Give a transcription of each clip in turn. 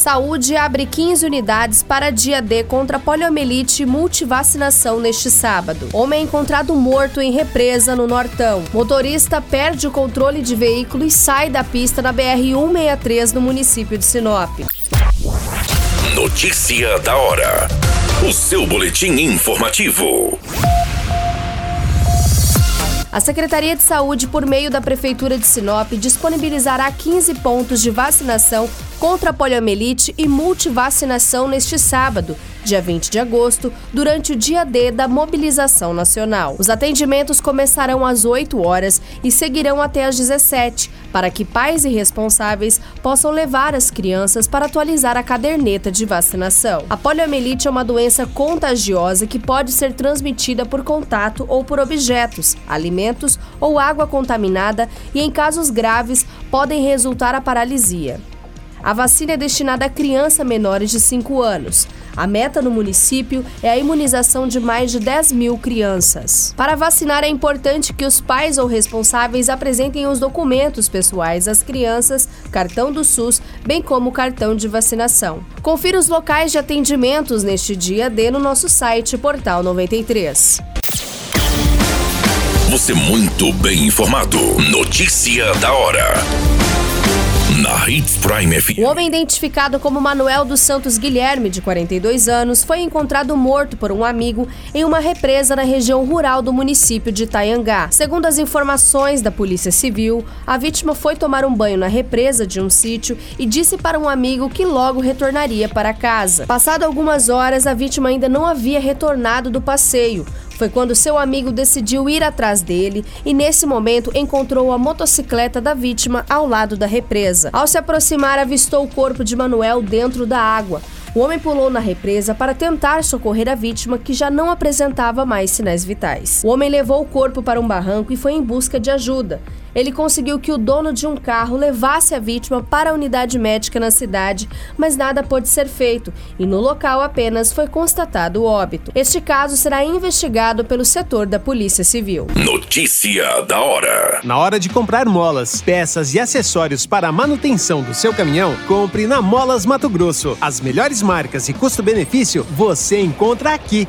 Saúde abre 15 unidades para dia D contra poliomielite e multivacinação neste sábado. Homem é encontrado morto em represa no Nortão. Motorista perde o controle de veículo e sai da pista na BR-163 no município de Sinop. Notícia da hora. O seu boletim informativo. A Secretaria de Saúde, por meio da Prefeitura de Sinop, disponibilizará 15 pontos de vacinação contra a poliomielite e multivacinação neste sábado, dia 20 de agosto, durante o dia D da mobilização nacional. Os atendimentos começarão às 8 horas e seguirão até às 17, para que pais e responsáveis possam levar as crianças para atualizar a caderneta de vacinação. A poliomielite é uma doença contagiosa que pode ser transmitida por contato ou por objetos, alimentos ou água contaminada e, em casos graves, podem resultar a paralisia. A vacina é destinada a crianças menores de 5 anos. A meta no município é a imunização de mais de 10 mil crianças. Para vacinar, é importante que os pais ou responsáveis apresentem os documentos pessoais às crianças, cartão do SUS, bem como cartão de vacinação. Confira os locais de atendimentos neste dia D no nosso site Portal 93. Você muito bem informado. Notícia da hora na Hits Prime FM. O homem identificado como Manuel dos Santos Guilherme, de 42 anos, foi encontrado morto por um amigo em uma represa na região rural do município de Itaiangá. Segundo as informações da Polícia Civil, a vítima foi tomar um banho na represa de um sítio e disse para um amigo que logo retornaria para casa. Passado algumas horas, a vítima ainda não havia retornado do passeio. Foi quando seu amigo decidiu ir atrás dele e, nesse momento, encontrou a motocicleta da vítima ao lado da represa. Ao se aproximar, avistou o corpo de Manuel dentro da água. O homem pulou na represa para tentar socorrer a vítima, que já não apresentava mais sinais vitais. O homem levou o corpo para um barranco e foi em busca de ajuda. Ele conseguiu que o dono de um carro levasse a vítima para a unidade médica na cidade, mas nada pôde ser feito e no local apenas foi constatado o óbito. Este caso será investigado pelo setor da Polícia Civil. Notícia da hora. Na hora de comprar molas, peças e acessórios para a manutenção do seu caminhão, compre na Molas Mato Grosso. As melhores marcas e custo-benefício você encontra aqui.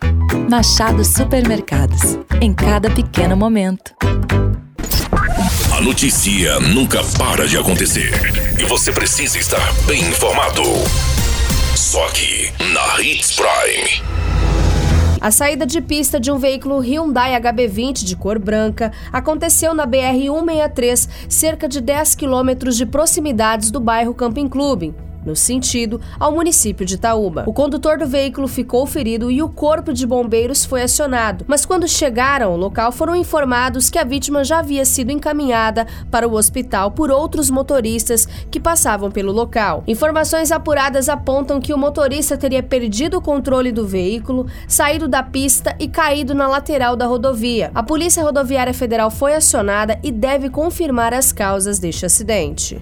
Machado Supermercados. Em cada pequeno momento. A notícia nunca para de acontecer. E você precisa estar bem informado. Só aqui, na Hits Prime. A saída de pista de um veículo Hyundai HB20 de cor branca aconteceu na BR-163, cerca de 10 quilômetros de proximidades do bairro Camping Clube no sentido ao município de Itaúba. O condutor do veículo ficou ferido e o corpo de bombeiros foi acionado, mas quando chegaram ao local foram informados que a vítima já havia sido encaminhada para o hospital por outros motoristas que passavam pelo local. Informações apuradas apontam que o motorista teria perdido o controle do veículo, saído da pista e caído na lateral da rodovia. A Polícia Rodoviária Federal foi acionada e deve confirmar as causas deste acidente.